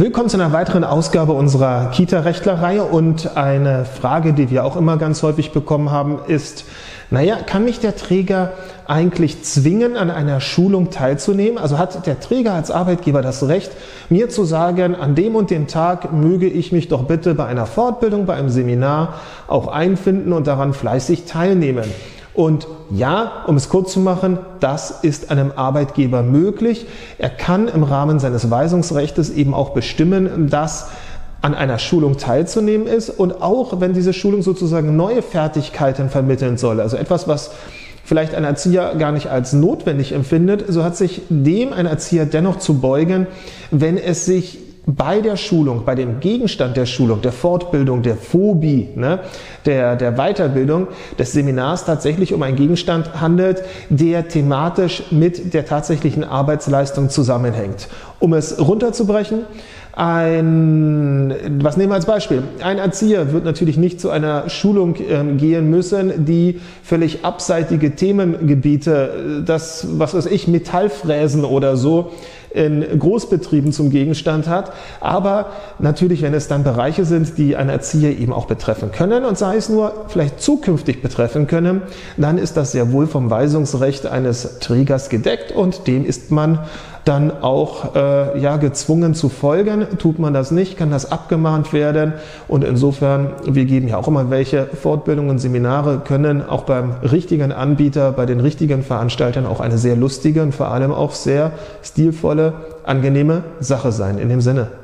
Willkommen zu einer weiteren Ausgabe unserer Kita-Rechtler-Reihe und eine Frage, die wir auch immer ganz häufig bekommen haben, ist, naja, kann mich der Träger eigentlich zwingen, an einer Schulung teilzunehmen? Also hat der Träger als Arbeitgeber das Recht, mir zu sagen, an dem und dem Tag möge ich mich doch bitte bei einer Fortbildung, bei einem Seminar auch einfinden und daran fleißig teilnehmen? Und ja, um es kurz zu machen, das ist einem Arbeitgeber möglich. Er kann im Rahmen seines Weisungsrechts eben auch bestimmen, dass an einer Schulung teilzunehmen ist und auch wenn diese Schulung sozusagen neue Fertigkeiten vermitteln soll, also etwas, was vielleicht ein Erzieher gar nicht als notwendig empfindet, so hat sich dem ein Erzieher dennoch zu beugen, wenn es sich bei der Schulung, bei dem Gegenstand der Schulung, der Fortbildung, der Phobie, ne, der, der Weiterbildung des Seminars tatsächlich um einen Gegenstand handelt, der thematisch mit der tatsächlichen Arbeitsleistung zusammenhängt. Um es runterzubrechen, ein, was nehmen wir als Beispiel? Ein Erzieher wird natürlich nicht zu einer Schulung äh, gehen müssen, die völlig abseitige Themengebiete, das, was weiß ich, Metallfräsen oder so, in Großbetrieben zum Gegenstand hat. Aber natürlich, wenn es dann Bereiche sind, die einen Erzieher eben auch betreffen können und sei es nur vielleicht zukünftig betreffen können, dann ist das sehr wohl vom Weisungsrecht eines Trägers gedeckt und dem ist man dann auch äh, ja, gezwungen zu folgen. Tut man das nicht, kann das abgemahnt werden. Und insofern, wir geben ja auch immer welche Fortbildungen, Seminare, können auch beim richtigen Anbieter, bei den richtigen Veranstaltern auch eine sehr lustige und vor allem auch sehr stilvolle, angenehme Sache sein. In dem Sinne.